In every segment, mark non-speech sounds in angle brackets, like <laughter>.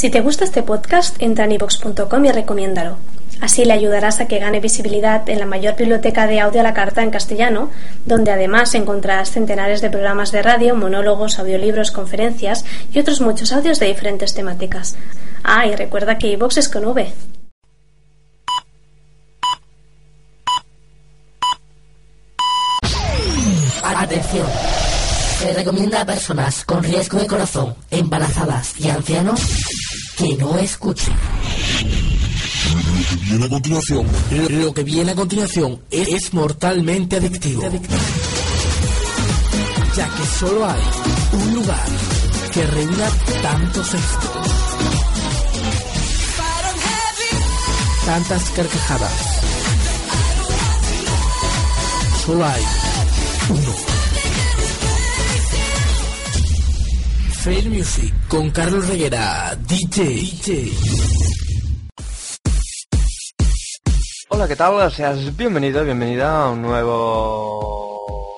Si te gusta este podcast, entra en ivox.com y recomiéndalo. Así le ayudarás a que gane visibilidad en la mayor biblioteca de audio a la carta en castellano, donde además encontrarás centenares de programas de radio, monólogos, audiolibros, conferencias y otros muchos audios de diferentes temáticas. Ah, y recuerda que iVox es con V. Atención. Se recomienda a personas con riesgo de corazón, embarazadas y ancianos que no escuchen. Lo que viene a continuación, Lo que viene a continuación es, es mortalmente adictivo. Ya que solo hay un lugar que reúna tantos éxitos. Tantas carcajadas. Solo hay uno. Fair Music con Carlos Reguera, DJ. DJ. Hola, ¿qué tal? Seas bienvenido, bienvenida a un nuevo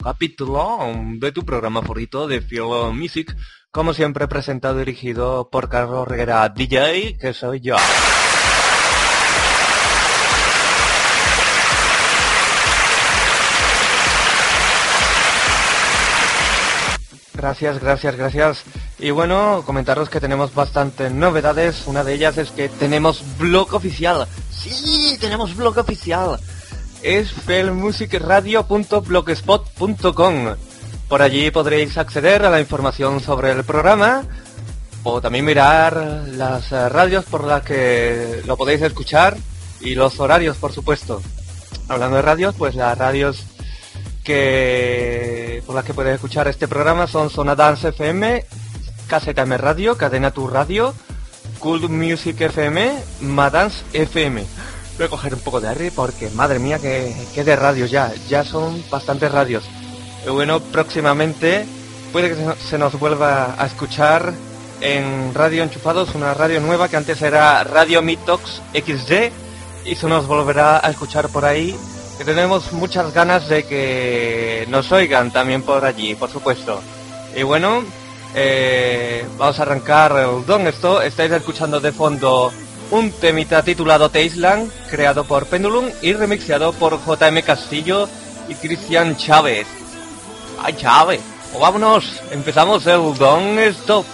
capítulo de tu programa favorito de Field Music. Como siempre, presentado y dirigido por Carlos Reguera, DJ, que soy yo. Gracias, gracias, gracias. Y bueno, comentaros que tenemos bastantes novedades. Una de ellas es que tenemos blog oficial. Sí, tenemos blog oficial. Es felmusicradio.blogspot.com. Por allí podréis acceder a la información sobre el programa o también mirar las eh, radios por las que lo podéis escuchar y los horarios, por supuesto. Hablando de radios, pues las radios que por las que puedes escuchar este programa son Zona Dance FM, KZM Radio, Cadena Tu Radio, Cool Music FM, Madance FM. Voy a coger un poco de aire porque, madre mía, que, que de radios ya, ya son bastantes radios. Bueno, próximamente puede que se nos vuelva a escuchar en Radio Enchufados, una radio nueva que antes era Radio Mitox XD y se nos volverá a escuchar por ahí. Que tenemos muchas ganas de que nos oigan también por allí, por supuesto. Y bueno, eh, vamos a arrancar el don esto. Estáis escuchando de fondo un temita titulado Taisland, creado por Pendulum y remixeado por JM Castillo y Cristian Chávez. ¡Ay, Chávez! O vámonos, empezamos el don stop.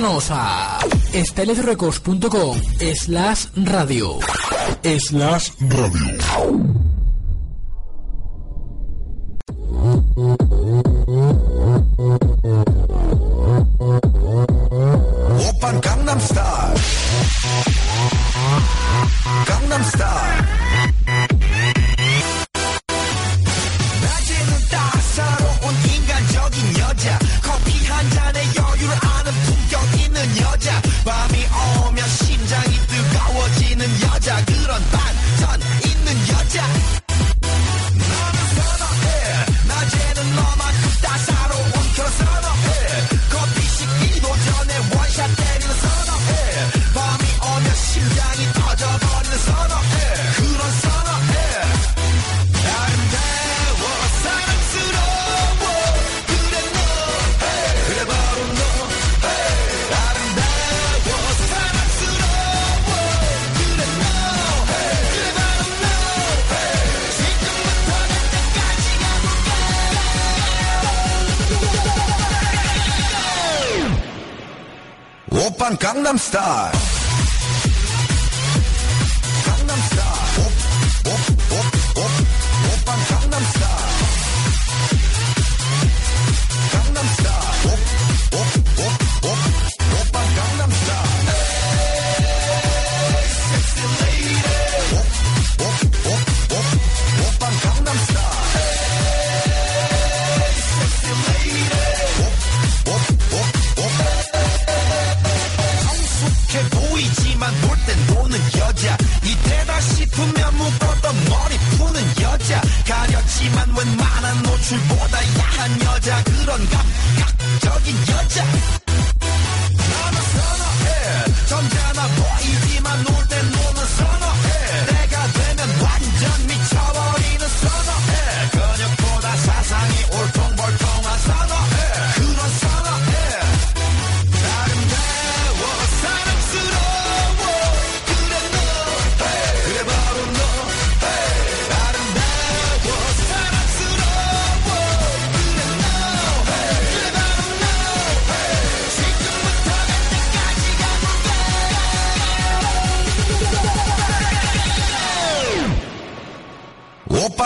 Visítanos a estelesrecos.com slash radio. Slash radio.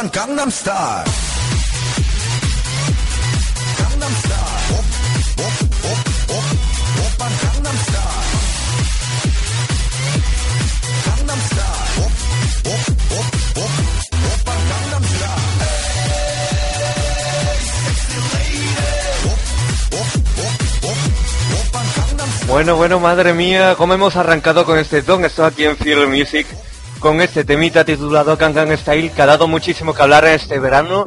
난 강남 스타일 강남 스타일 오빤 Bueno, bueno, madre mía, cómo hemos arrancado con este don. Esto aquí en Fear Music con este temita titulado Gangan Style que ha dado muchísimo que hablar este verano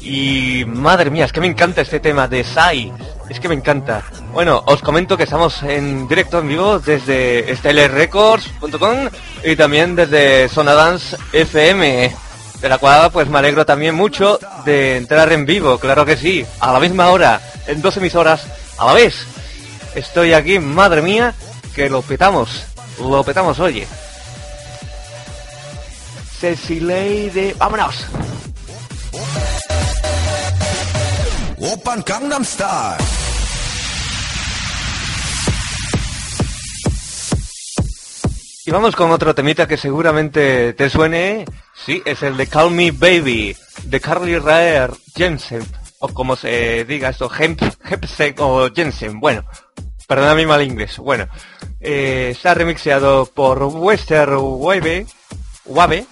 y madre mía, es que me encanta este tema de Sai, es que me encanta. Bueno, os comento que estamos en directo en vivo desde stylerrecords.com y también desde Sonadance FM, de la cual pues me alegro también mucho de entrar en vivo, claro que sí, a la misma hora, en dos emisoras a la vez. Estoy aquí, madre mía, que lo petamos, lo petamos, oye. Cecilei de... ¡Vámonos! Open Gangnam Style. Y vamos con otro temita que seguramente te suene. Sí, es el de Call Me Baby, de Carly Rae Jensen, o como se diga esto, Hemp, Hempsen o Jensen. Bueno, perdona mi mal inglés. Bueno, eh, está remixeado por Western Wave Wabe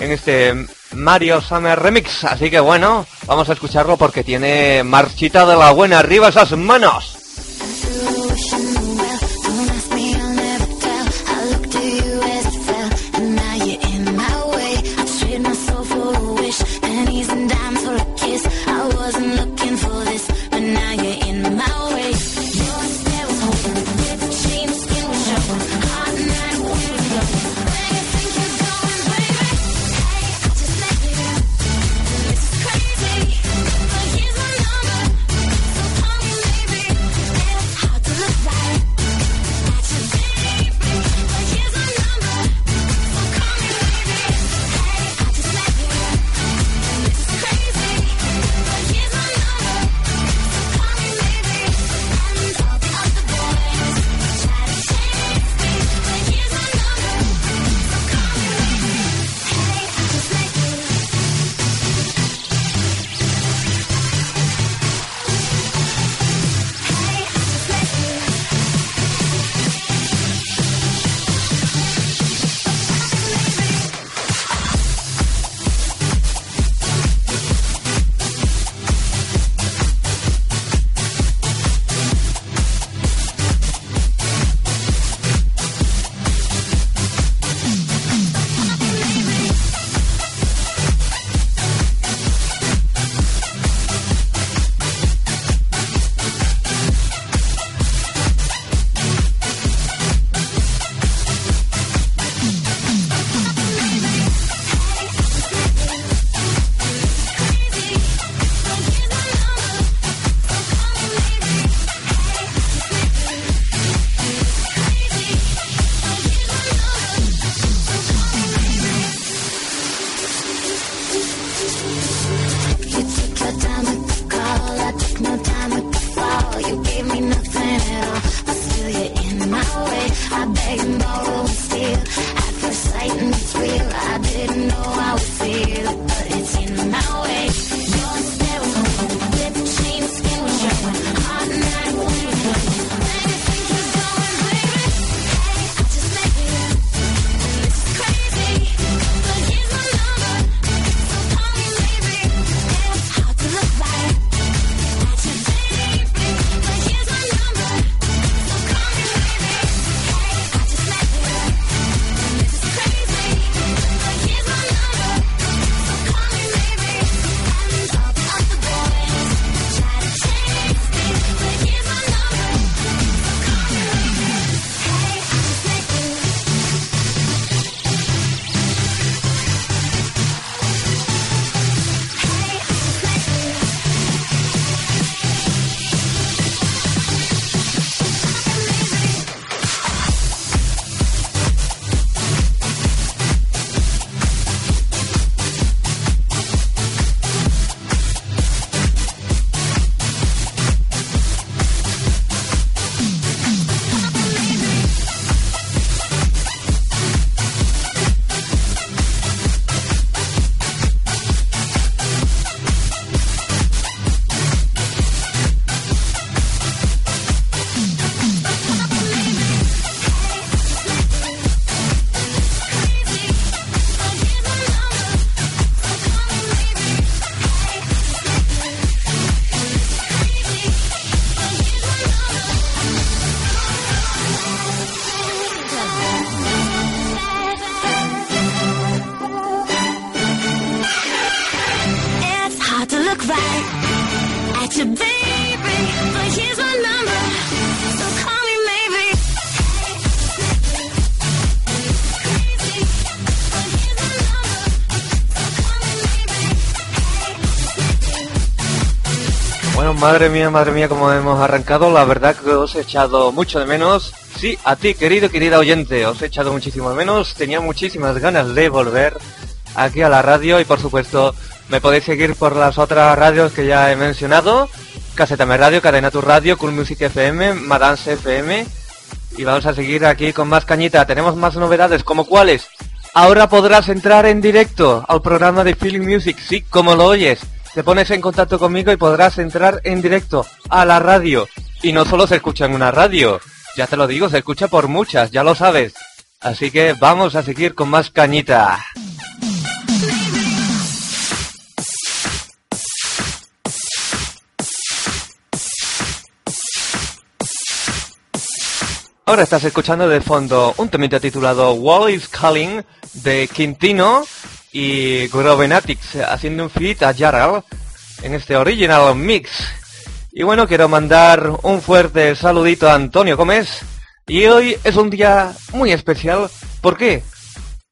en este Mario Summer Remix. Así que bueno, vamos a escucharlo porque tiene marchita de la buena. Arriba esas manos. Bueno, madre mía, madre mía, como hemos arrancado, la verdad que os he echado mucho de menos. Sí, a ti, querido, querida oyente, os he echado muchísimo de menos. Tenía muchísimas ganas de volver aquí a la radio y, por supuesto, me podéis seguir por las otras radios que ya he mencionado. Casetame Radio, Cadena Tu Radio, Cool Music FM, Madance FM. Y vamos a seguir aquí con más cañita. Tenemos más novedades, como cuáles. Ahora podrás entrar en directo al programa de Feeling Music, sí, como lo oyes. Te pones en contacto conmigo y podrás entrar en directo a la radio. Y no solo se escucha en una radio, ya te lo digo, se escucha por muchas, ya lo sabes. Así que vamos a seguir con más cañita. Ahora estás escuchando de fondo un temita titulado Wall is Calling de Quintino y Grovenatics haciendo un feat a Jarrell en este original mix. Y bueno, quiero mandar un fuerte saludito a Antonio Gómez. Y hoy es un día muy especial. ¿Por qué?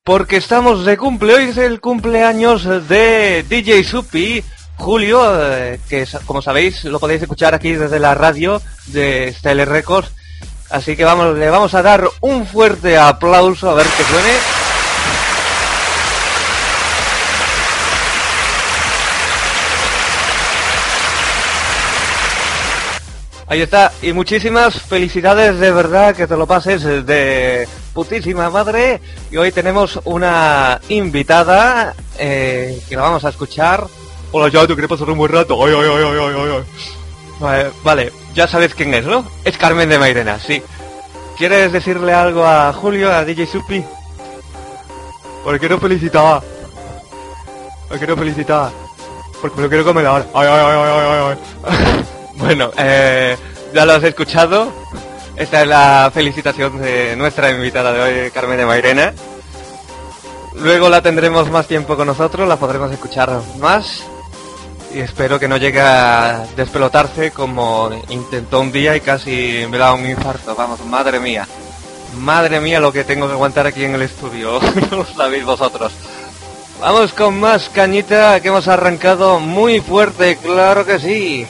Porque estamos de cumple. Hoy es el cumpleaños de DJ Supi, Julio, eh, que como sabéis lo podéis escuchar aquí desde la radio de Style Records. Así que vamos, le vamos a dar un fuerte aplauso a ver que suene. Ahí está, y muchísimas felicidades de verdad, que te lo pases de putísima madre. Y hoy tenemos una invitada eh, que la vamos a escuchar. Hola, ya, ¿tú quieres pasar un buen rato? Ay, ay, ay, ay, ay, ay. Vale, vale, ya sabes quién es, ¿no? Es Carmen de Mairena, sí. ¿Quieres decirle algo a Julio, a DJ Supi? Porque quiero felicitar. Me quiero felicitar. Porque lo quiero comer ahora. Ay, ay, ay. <laughs> bueno, eh, ya lo has escuchado. Esta es la felicitación de nuestra invitada de hoy, Carmen de Mairena. Luego la tendremos más tiempo con nosotros, la podremos escuchar más. Y espero que no llegue a despelotarse como intentó un día y casi me da un infarto. Vamos, madre mía. Madre mía lo que tengo que aguantar aquí en el estudio. <laughs> no lo sabéis vosotros. Vamos con más cañita que hemos arrancado muy fuerte, claro que sí.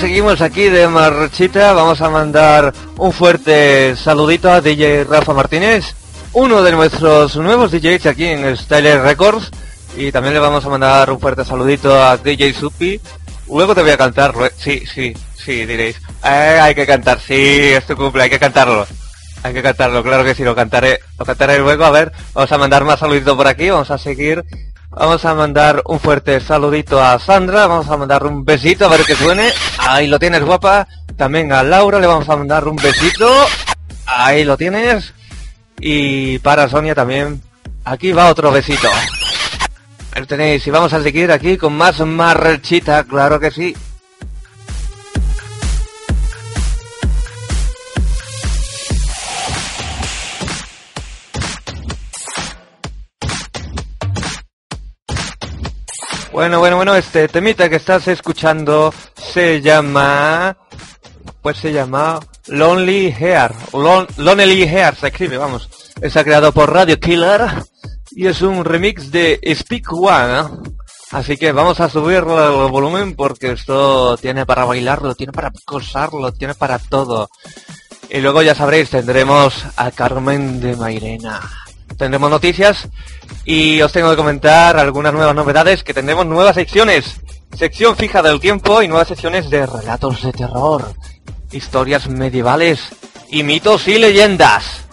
Seguimos aquí de marchita. Vamos a mandar un fuerte saludito a DJ Rafa Martínez, uno de nuestros nuevos DJs aquí en Style Records. Y también le vamos a mandar un fuerte saludito a DJ Supi. Luego te voy a cantar. Sí, sí, sí, diréis. "Eh, hay que cantar, sí, es tu cumple, hay que cantarlo. Hay que cantarlo, claro que sí, lo cantaré, lo cantaré luego. A ver, vamos a mandar más saluditos por aquí, vamos a seguir. Vamos a mandar un fuerte saludito a Sandra, vamos a mandar un besito a ver que suene. Ahí lo tienes, guapa. También a Laura le vamos a mandar un besito. Ahí lo tienes. Y para Sonia también. Aquí va otro besito. Ahí tenéis. Y vamos a seguir aquí con más marchita, claro que sí. Bueno, bueno, bueno, este temita que estás escuchando se llama... Pues se llama Lonely Hair. Lon- Lonely Hair se escribe, vamos. Está creado por Radio Killer y es un remix de Speak One. ¿eh? Así que vamos a subir el volumen porque esto tiene para bailarlo, tiene para gozarlo, tiene para todo. Y luego ya sabréis, tendremos a Carmen de Mairena. Tendremos noticias y os tengo que comentar algunas nuevas novedades que tendremos nuevas secciones. Sección fija del tiempo y nuevas secciones de relatos de terror, historias medievales y mitos y leyendas.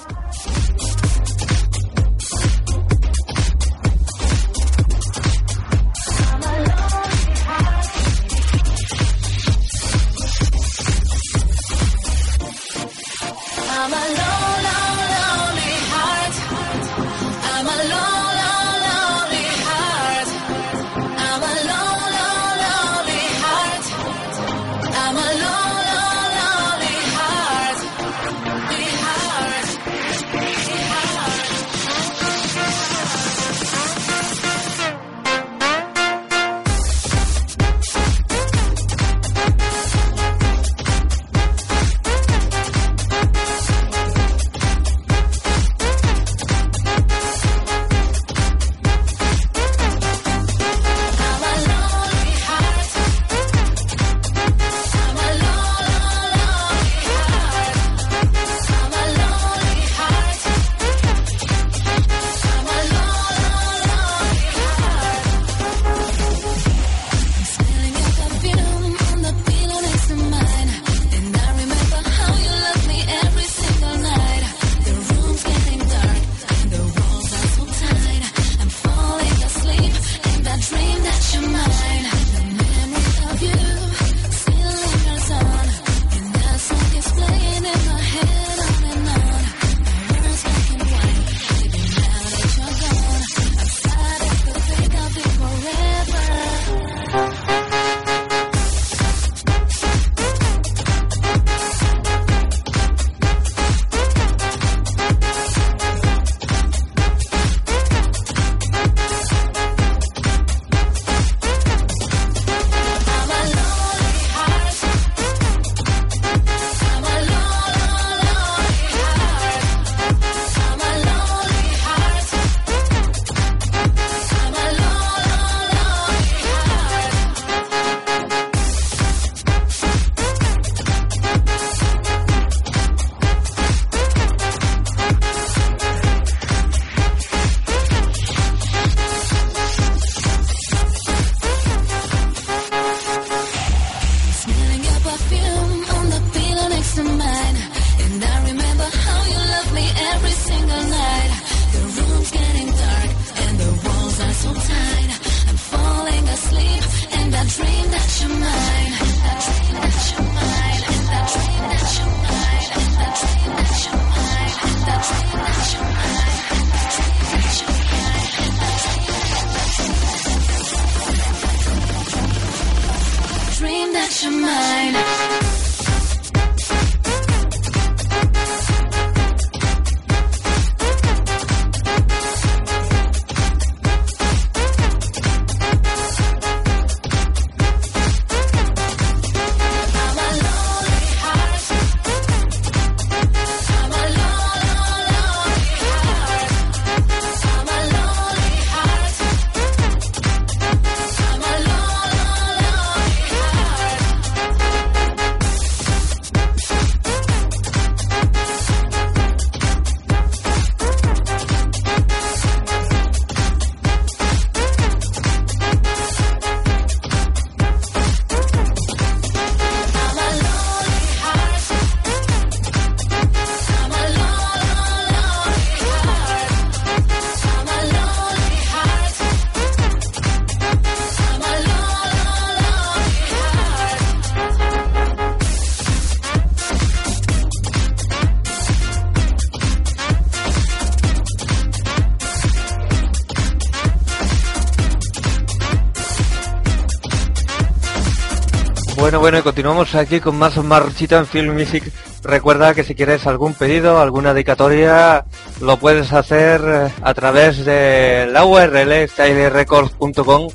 Bueno, bueno, y continuamos aquí con más marchita en Film Music. Recuerda que si quieres algún pedido, alguna dedicatoria, lo puedes hacer eh, a través de la URL stylerecords.com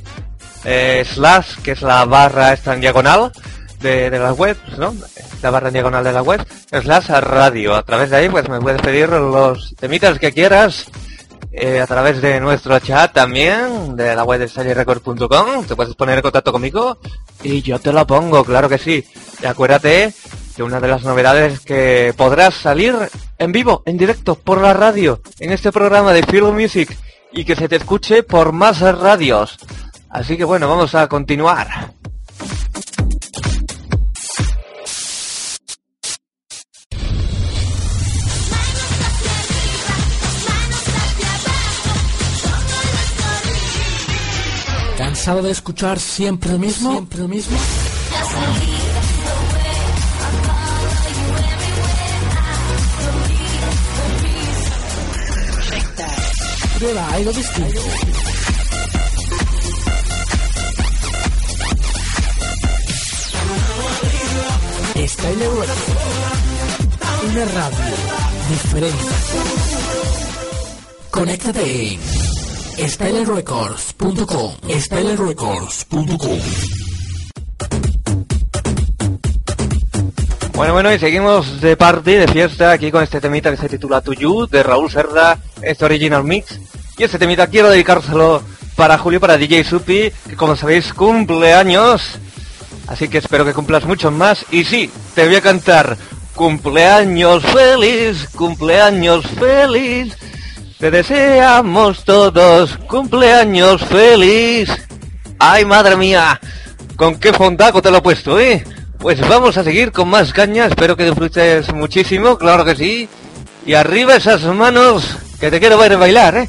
eh, slash, que es la barra esta en diagonal de, de la web, ¿no? La barra en diagonal de la web, slash radio. A través de ahí, pues me puedes pedir los temitas que quieras eh, a través de nuestro chat también, de la web de SallyRecord.com, te puedes poner en contacto conmigo y yo te lo pongo, claro que sí. Y acuérdate que una de las novedades es que podrás salir en vivo, en directo, por la radio, en este programa de Film Music y que se te escuche por más radios. Así que bueno, vamos a continuar. ¿Cansado de escuchar siempre lo mismo? ¿Siempre lo mismo? Prueba algo distinto. Style Web. Una radio diferente. Conéctate en stylerecords.com stylerecords.com Bueno, bueno, y seguimos de party, de fiesta, aquí con este temita que se titula To You, de Raúl Cerda, este original mix. Y este temita quiero dedicárselo para Julio, para DJ Supi, que como sabéis cumple años. Así que espero que cumplas muchos más. Y sí, te voy a cantar cumpleaños feliz, cumpleaños feliz. Te deseamos todos cumpleaños feliz. Ay, madre mía, con qué fondaco te lo he puesto, ¿eh? Pues vamos a seguir con más caña, espero que disfrutes muchísimo, claro que sí. Y arriba esas manos, que te quiero ver bailar, ¿eh?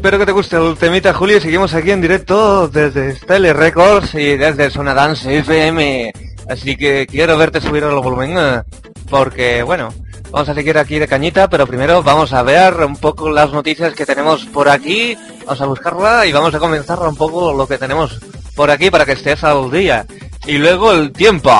Espero que te guste el temita, Julio. y Seguimos aquí en directo desde Style Records y desde Zona Dance FM. Así que quiero verte subir el volumen eh, porque, bueno, vamos a seguir aquí de cañita, pero primero vamos a ver un poco las noticias que tenemos por aquí. Vamos a buscarla y vamos a comenzar un poco lo que tenemos por aquí para que estés al día. Y luego el tiempo.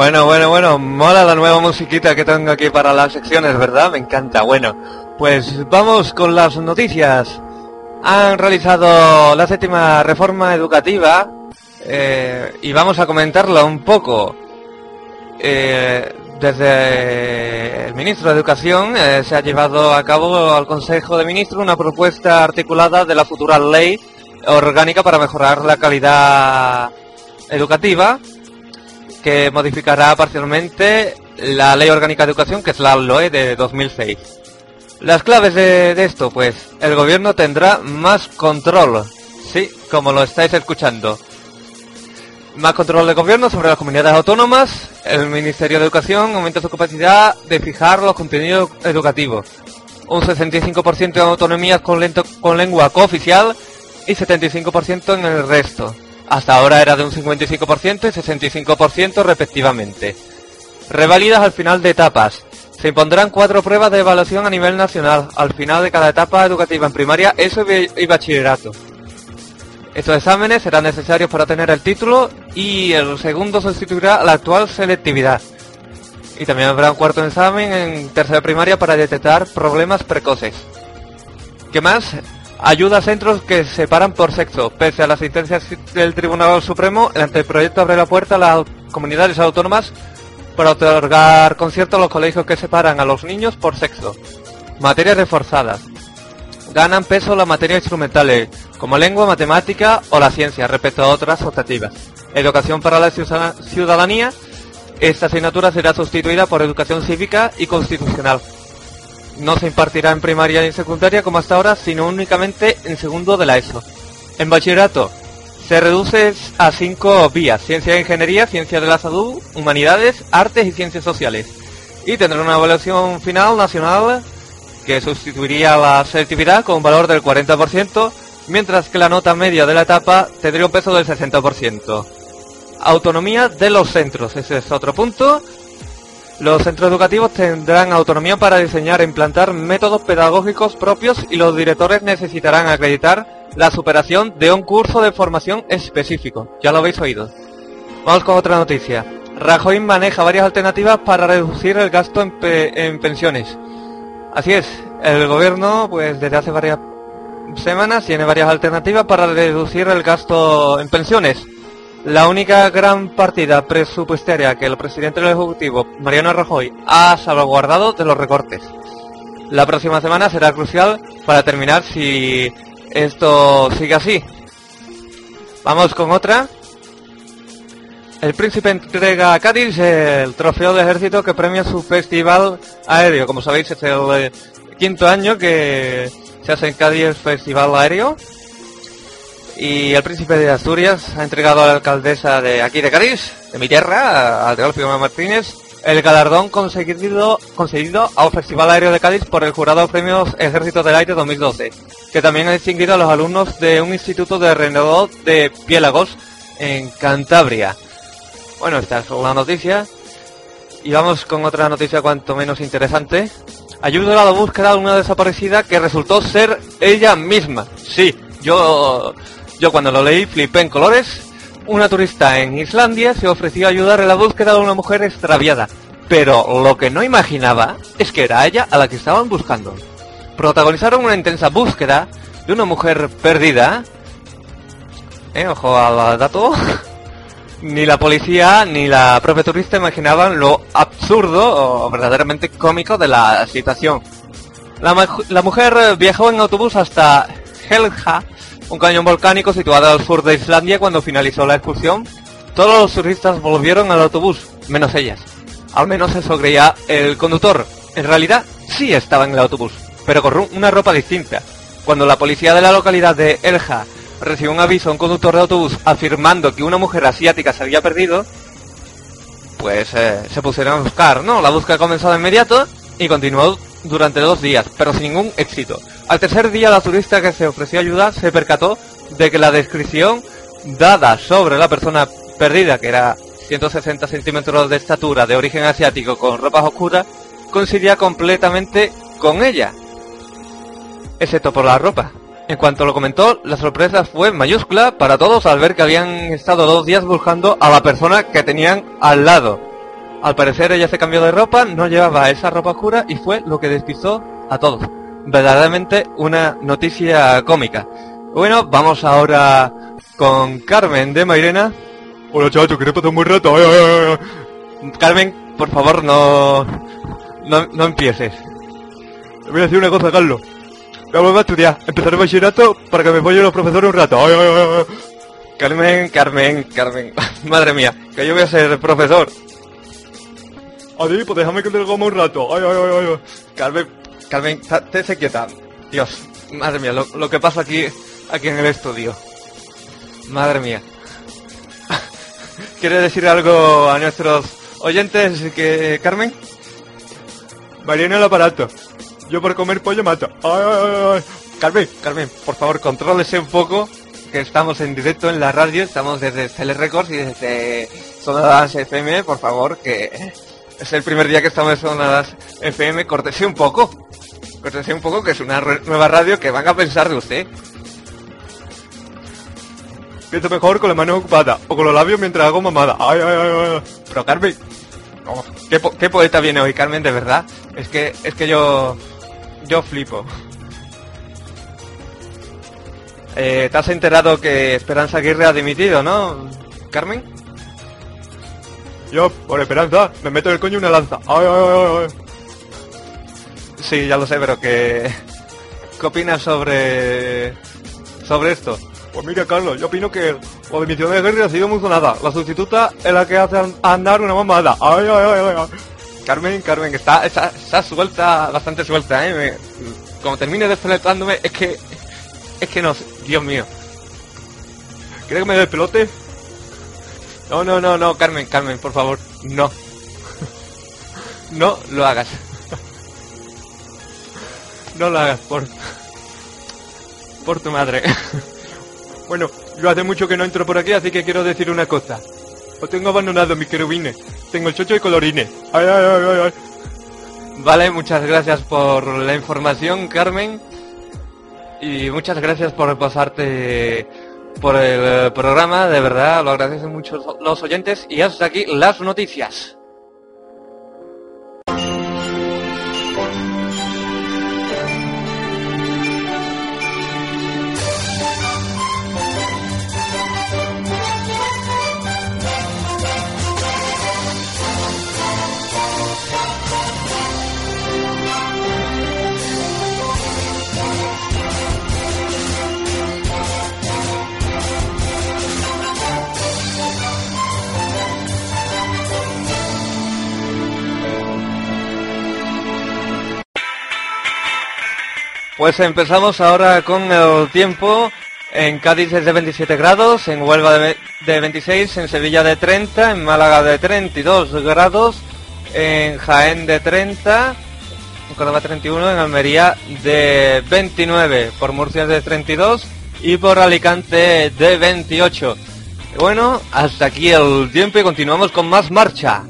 Bueno, bueno, bueno, mola la nueva musiquita que tengo aquí para las secciones, ¿verdad? Me encanta. Bueno, pues vamos con las noticias. Han realizado la séptima reforma educativa eh, y vamos a comentarla un poco. Eh, desde el ministro de Educación eh, se ha llevado a cabo al Consejo de Ministros una propuesta articulada de la futura ley orgánica para mejorar la calidad educativa que modificará parcialmente la Ley Orgánica de Educación, que es la LOE de 2006. Las claves de, esto, pues, el gobierno tendrá más control, sí, como lo estáis escuchando. Más control del gobierno sobre las comunidades autónomas, el Ministerio de Educación aumenta su capacidad de fijar los contenidos educativos. Un 65% de autonomías con, lento, con lengua cooficial y 75% en el resto. Hasta ahora era de un 55% y 65% respectivamente. Revalidas al final de etapas. Se impondrán cuatro pruebas de evaluación a nivel nacional al final de cada etapa educativa en primaria, eso y bachillerato. Estos exámenes serán necesarios para tener el título y el segundo sustituirá la actual selectividad. Y también habrá un cuarto examen en tercera primaria para detectar problemas precoces. ¿Qué más? Ayuda a centros que se separan por sexo. Pese a las sentencias del Tribunal Supremo, el anteproyecto abre la puerta a las comunidades autónomas para otorgar conciertos a los colegios que separan a los niños por sexo. Materias reforzadas. Ganan peso las materias instrumentales, como lengua, matemática o la ciencia, respecto a otras optativas. Educación para la ciudadanía. Esta asignatura será sustituida por educación cívica y constitucional no se impartirá en primaria y en secundaria como hasta ahora, sino únicamente en segundo de la ESO. En bachillerato se reduce a cinco vías, ciencia e ingeniería, ciencia de la salud, humanidades, artes y ciencias sociales. Y tendrá una evaluación final nacional que sustituiría la selectividad con un valor del 40%, mientras que la nota media de la etapa tendría un peso del 60%. Autonomía de los centros, ese es otro punto. Los centros educativos tendrán autonomía para diseñar e implantar métodos pedagógicos propios y los directores necesitarán acreditar la superación de un curso de formación específico. Ya lo habéis oído. Vamos con otra noticia. Rajoy maneja varias alternativas para reducir el gasto en, pe en pensiones. Así es, el gobierno pues desde hace varias semanas tiene varias alternativas para reducir el gasto en pensiones. La única gran partida presupuestaria que el presidente del Ejecutivo, Mariano Rajoy, ha salvaguardado de los recortes. La próxima semana será crucial para determinar si esto sigue así. Vamos con otra. El príncipe entrega a Cádiz el trofeo de ejército que premia su festival aéreo. Como sabéis, es el quinto año que se hace en Cádiz el festival aéreo y el príncipe de Asturias ha entregado a la alcaldesa de aquí de Cádiz, de mi tierra, a Teófilo Martínez, el galardón conseguido, conseguido a un Festival Aéreo de Cádiz por el jurado de premios Ejército del Aire 2012, que también ha distinguido a los alumnos de un instituto de renador de Piélagos en Cantabria. Bueno, esta es una noticia. Y vamos con otra noticia cuanto menos interesante. Ayuda a la búsqueda de una desaparecida que resultó ser ella misma. Sí, yo yo cuando lo leí flipé en colores. Una turista en Islandia se ofreció a ayudar en la búsqueda de una mujer extraviada. Pero lo que no imaginaba es que era ella a la que estaban buscando. protagonizaron una intensa búsqueda de una mujer perdida. Eh, ojo al dato. <laughs> Ni la policía ni la propia turista imaginaban lo absurdo o verdaderamente cómico de la situación. La, mujer viajó en autobús hasta Helja, un cañón volcánico situado al sur de Islandia cuando finalizó la excursión. Todos los turistas volvieron al autobús, menos ellas. Al menos eso creía el conductor. En realidad, sí estaba en el autobús, pero con una ropa distinta. Cuando la policía de la localidad de Elja recibió un aviso a un conductor de autobús afirmando que una mujer asiática se había perdido, pues eh, se pusieron a buscar, ¿no? La búsqueda comenzó de inmediato y continuó durante dos días, pero sin ningún éxito. Al tercer día, la turista que se ofreció ayuda se percató de que la descripción dada sobre la persona perdida, que era 160 centímetros de estatura, de origen asiático, con ropas oscuras, coincidía completamente con ella, excepto por la ropa. En cuanto lo comentó, la sorpresa fue mayúscula para todos al ver que habían estado dos días buscando a la persona que tenían al lado. Al parecer ella se cambió de ropa, no llevaba esa ropa oscura y fue lo que despistó a todos. Verdaderamente una noticia cómica. Bueno, vamos ahora con Carmen de Mairena. Hola chacho, ¿qué pasar muy rato? Ay, ay. Carmen, por favor no, no, no empieces. Te voy a decir una cosa, Carlos. Voy a volver a estudiar. Empezaré bachillerato para que me apoyen los profesores un rato. Ay, ay, ay, ay. Carmen, Carmen, Carmen. <laughs> Madre mía, que yo voy a ser profesor. Adi, pues déjame que te lo coma un rato. Ay, ay, ay, ay. Carmen, Carmen, ta- te se quieta. Dios, madre mía, lo, lo que pasa aquí, aquí en el estudio. Madre mía. <laughs> ¿Quieres decir algo a nuestros oyentes, que Carmen? Mariana el aparato. Yo por comer pollo mato. Ay, ay, ay, ay. Carmen, Carmen, por favor, contrólese un poco, que estamos en directo en la radio, estamos desde Cele Records y desde Sonadas FM, por favor, que es el primer día que estamos en Sonadas FM, córtese un poco. Córtese un poco, que es una nueva radio que van a pensar de usted. Pienso mejor con las manos ocupadas o con los labios mientras hago mamada. Ay, ay, ay, ay. Pero Carmen, oh, ¿qué, po- qué poeta viene hoy, Carmen, de verdad. Es que, es que yo, yo flipo. Eh, ¿Te has enterado que Esperanza Aguirre ha dimitido, no, Carmen? Yo, por Esperanza, me meto en el coño una lanza. Ay, ay, ay. Sí, ya lo sé, pero que... <laughs> ¿Qué opinas sobre... sobre esto? Pues mira, Carlos, yo opino que la dimisión de Aguirre ha sido muy sonada. La sustituta es la que hace an- andar una mamada. Ay, ay, ay, ay. Carmen, Carmen, está, está, está suelta, bastante suelta, ¿eh? Me- como termine despelotándome, es que... Es que no, Dios mío. ¿Quieres que me despelote? No, no, no, no, Carmen, Carmen, por favor, no. No lo hagas. No lo hagas, por... Por tu madre. Bueno, yo hace mucho que no entro por aquí, así que quiero decir una cosa. Os tengo abandonado, mis querubines. Tengo el chocho de colorines. Ay, ay, ay, ay, ay. Vale, muchas gracias por la información, Carmen. Y muchas gracias por pasarte por el eh, programa, de verdad, lo agradecen mucho los oyentes. Y hasta aquí las noticias. Pues empezamos ahora con el tiempo. En Cádiz es de 27 grados, en Huelva de, ve- de 26, en Sevilla de 30, en Málaga de 32 grados, en Jaén de 30, en Córdoba 31, en Almería de 29, por Murcia de 32 y por Alicante de 28. Y Bueno, hasta aquí el tiempo y continuamos con más marcha.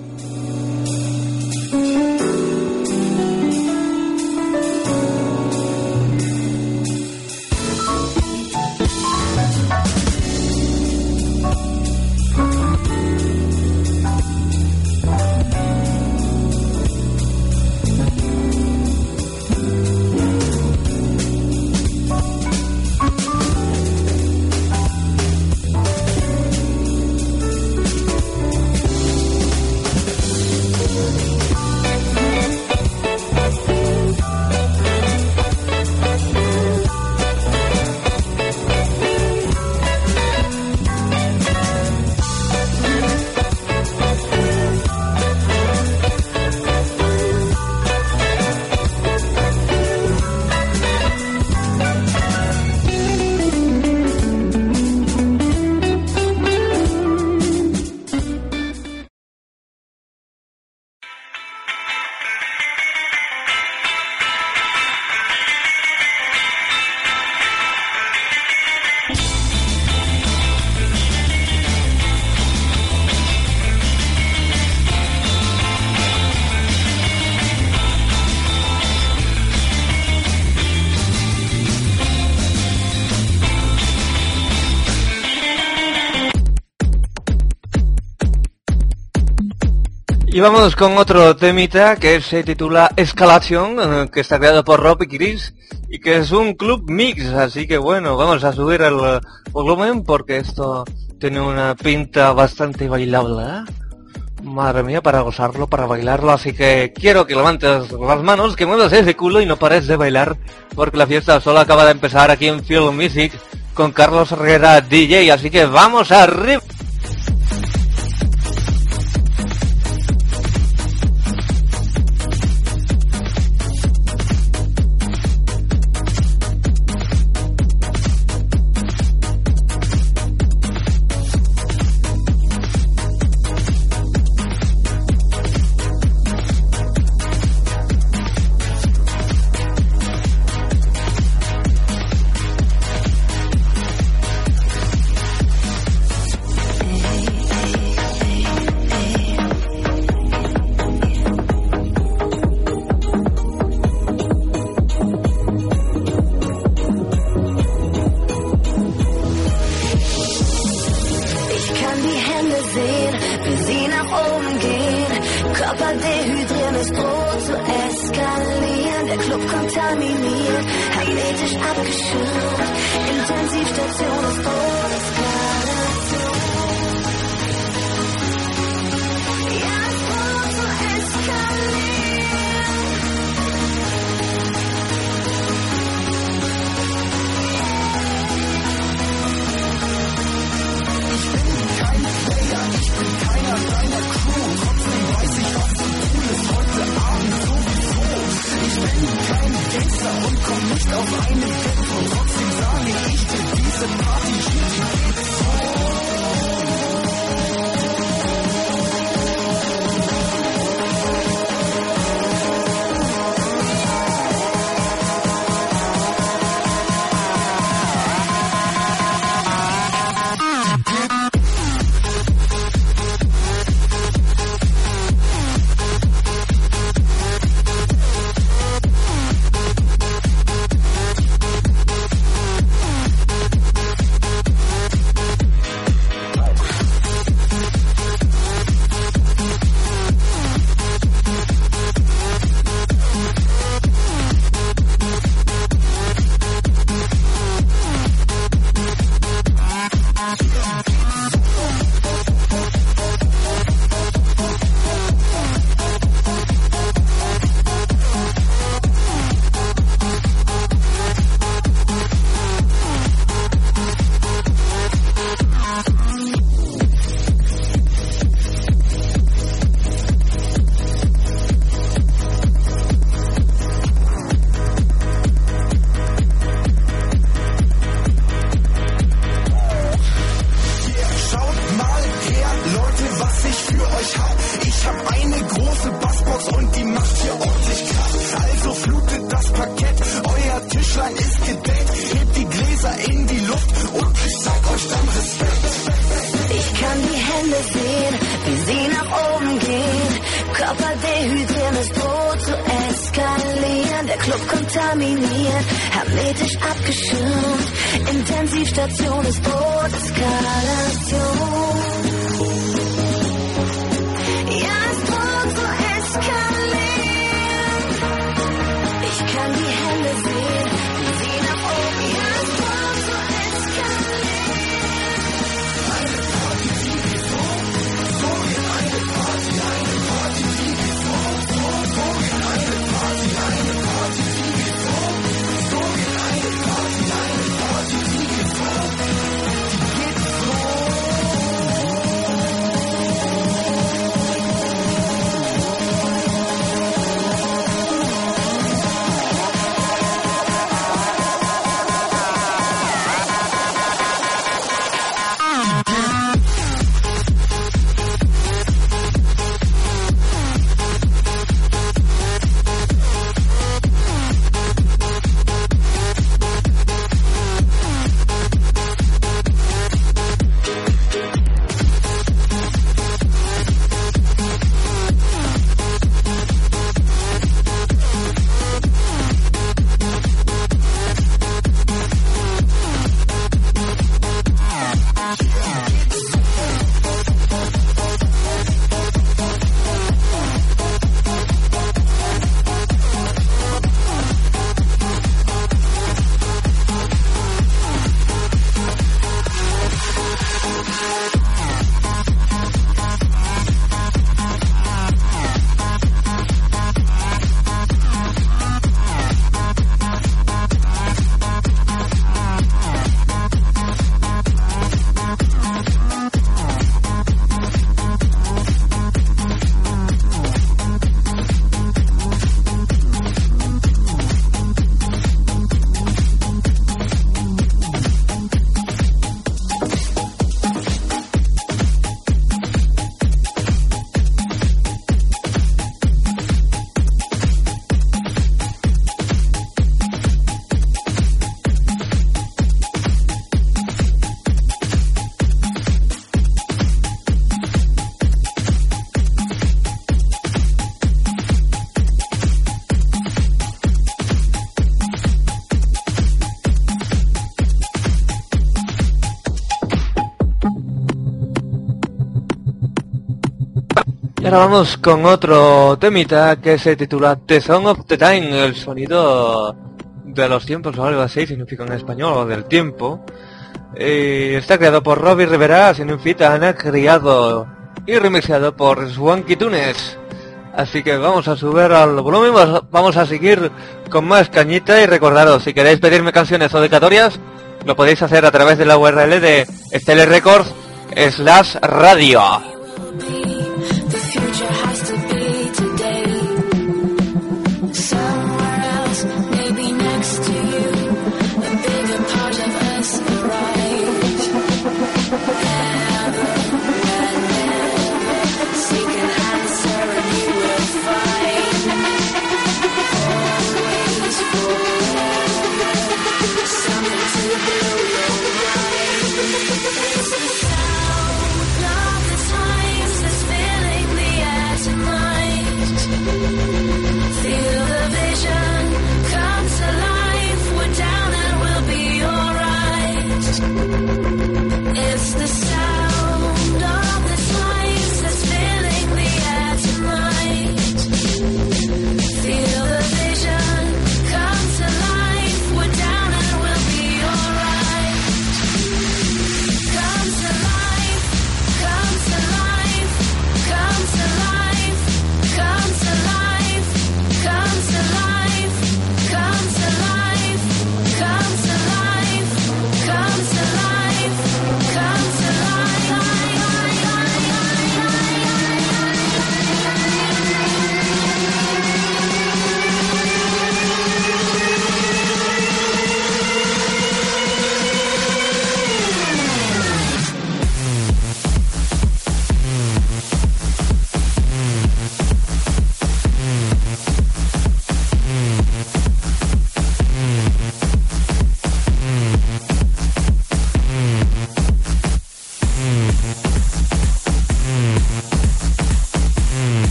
Y vamos con otro temita que se titula Escalation, eh, que está creado por Rob y Chris y que es un club mix, así que bueno, vamos a subir el eh, volumen porque esto tiene una pinta bastante bailable. ¿eh? Madre mía, para gozarlo, para bailarlo, así que quiero que levantes las manos, que muevas ese culo y no pares de bailar, porque la fiesta solo acaba de empezar aquí en Film Music con Carlos Herrera DJ, así que vamos arriba. Ahora vamos con otro temita que se titula The Song of the Time, el sonido de los tiempos o algo así, significa en español, o del tiempo. Eh, está creado por Robbie Rivera, significa Ana criado y remixado por Swanky Tunes. Así que vamos a subir al volumen, vamos a seguir con más cañita y recordaros, si queréis pedirme canciones o dedicatorias, lo podéis hacer a través de la URL de Stellar Records slash radio. The future has to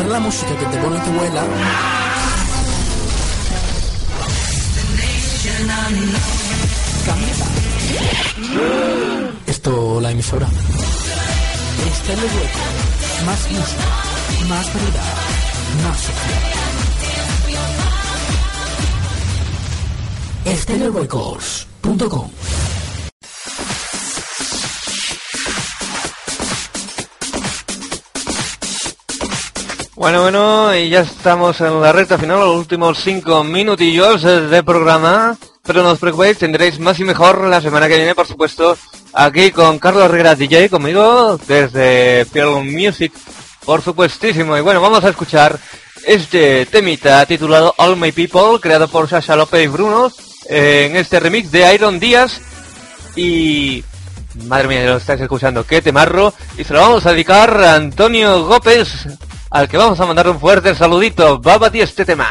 escuchar la música que te pone tu abuela. Esto, la emisora. Este es el. Más música, más variedad, más social. Estereorecords.com Bueno, bueno, y ya estamos en la recta final, los últimos cinco minutillos de programa. Pero no os preocupéis, tendréis más y mejor la semana que viene, por supuesto, aquí con Carlos Herrera DJ, conmigo, desde Film Music, por supuestísimo. Y bueno, vamos a escuchar este temita titulado All My People, creado por Sasha López Bruno, en este remix de Iron Díaz. Y... Madre mía, lo estáis escuchando, qué temarro. Y se lo vamos a dedicar a Antonio Gópez, al que vamos a mandar un fuerte saludito. Va a ti este tema.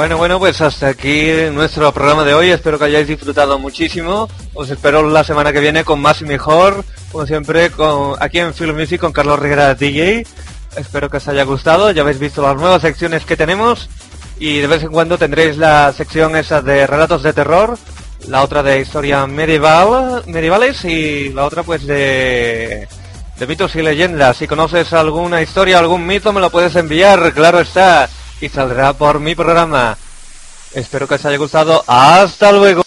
Bueno, bueno, pues hasta aquí nuestro programa de hoy. Espero que hayáis disfrutado muchísimo. Os espero la semana que viene con más y mejor. Como siempre, con, aquí en Film Music con Carlos Rivera DJ. Espero que os haya gustado. Ya habéis visto las nuevas secciones que tenemos. Y de vez en cuando tendréis la sección esa de relatos de terror. La otra de historia medieval, medievales. Y la otra pues de, de mitos y leyendas. Si conoces alguna historia, algún mito, me lo puedes enviar. Claro está y saldrá por mi programa. Espero que os haya gustado. Hasta luego.